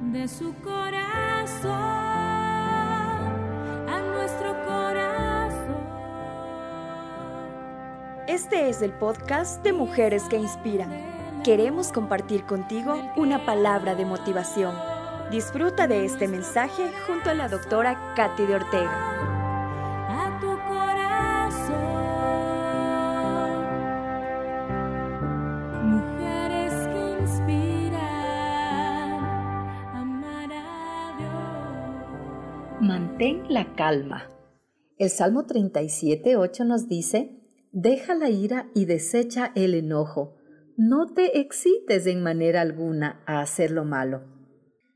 de su corazón a nuestro corazón. Este es el podcast de Mujeres que Inspiran. Queremos compartir contigo una palabra de motivación. Disfruta de este mensaje junto a la doctora Katy de Ortega. Mantén la calma. El Salmo 37, 8 nos dice, Deja la ira y desecha el enojo. No te excites en manera alguna a hacer lo malo.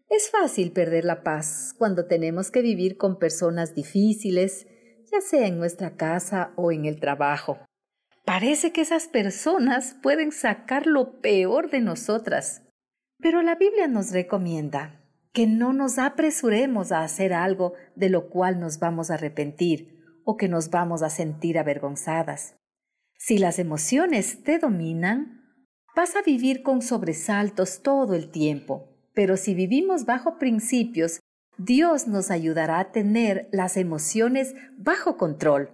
Es fácil perder la paz cuando tenemos que vivir con personas difíciles, ya sea en nuestra casa o en el trabajo. Parece que esas personas pueden sacar lo peor de nosotras. Pero la Biblia nos recomienda que no nos apresuremos a hacer algo de lo cual nos vamos a arrepentir o que nos vamos a sentir avergonzadas. Si las emociones te dominan, vas a vivir con sobresaltos todo el tiempo. Pero si vivimos bajo principios, Dios nos ayudará a tener las emociones bajo control.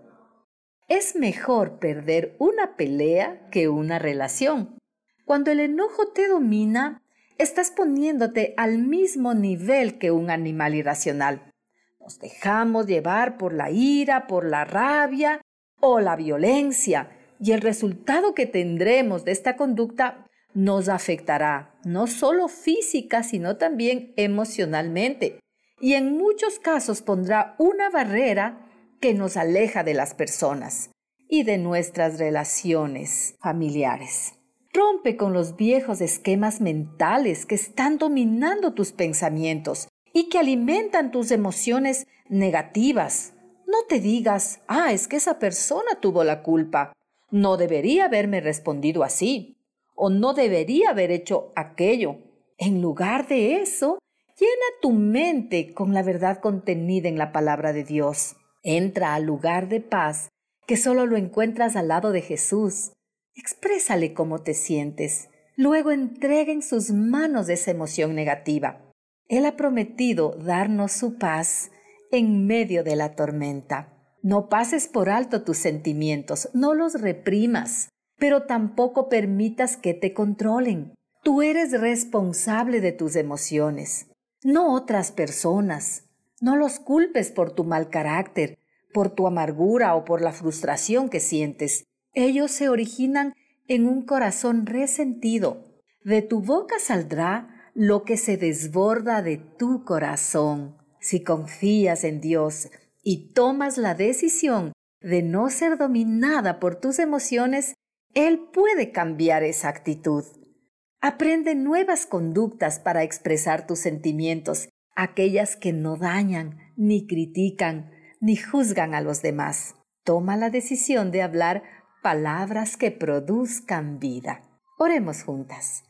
Es mejor perder una pelea que una relación. Cuando el enojo te domina, estás poniéndote al mismo nivel que un animal irracional. Nos dejamos llevar por la ira, por la rabia o la violencia, y el resultado que tendremos de esta conducta nos afectará no solo física, sino también emocionalmente, y en muchos casos pondrá una barrera que nos aleja de las personas y de nuestras relaciones familiares. Rompe con los viejos esquemas mentales que están dominando tus pensamientos y que alimentan tus emociones negativas. No te digas, ah, es que esa persona tuvo la culpa. No debería haberme respondido así o no debería haber hecho aquello. En lugar de eso, llena tu mente con la verdad contenida en la palabra de Dios. Entra al lugar de paz que solo lo encuentras al lado de Jesús. Exprésale cómo te sientes. Luego entrega en sus manos esa emoción negativa. Él ha prometido darnos su paz en medio de la tormenta. No pases por alto tus sentimientos, no los reprimas, pero tampoco permitas que te controlen. Tú eres responsable de tus emociones, no otras personas. No los culpes por tu mal carácter, por tu amargura o por la frustración que sientes. Ellos se originan en un corazón resentido. De tu boca saldrá lo que se desborda de tu corazón. Si confías en Dios y tomas la decisión de no ser dominada por tus emociones, Él puede cambiar esa actitud. Aprende nuevas conductas para expresar tus sentimientos, aquellas que no dañan, ni critican, ni juzgan a los demás. Toma la decisión de hablar palabras que produzcan vida. Oremos juntas.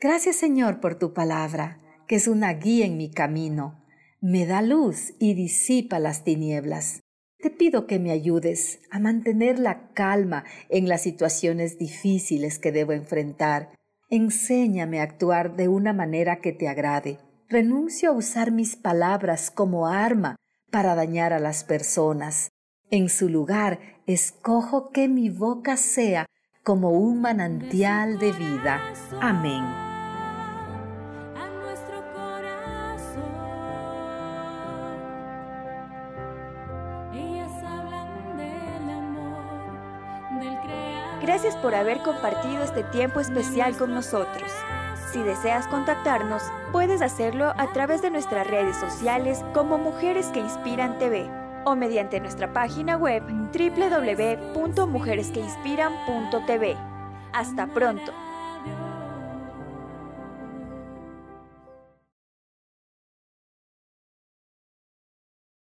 Gracias Señor por tu palabra, que es una guía en mi camino me da luz y disipa las tinieblas. Te pido que me ayudes a mantener la calma en las situaciones difíciles que debo enfrentar. Enséñame a actuar de una manera que te agrade. Renuncio a usar mis palabras como arma para dañar a las personas. En su lugar, escojo que mi boca sea como un manantial de vida. Amén. a nuestro corazón. Ellas hablan del amor, del creador. Gracias por haber compartido este tiempo especial con nosotros. Si deseas contactarnos, puedes hacerlo a través de nuestras redes sociales como Mujeres que Inspiran TV o mediante nuestra página web www.mujeresqueinspiran.tv. Hasta pronto.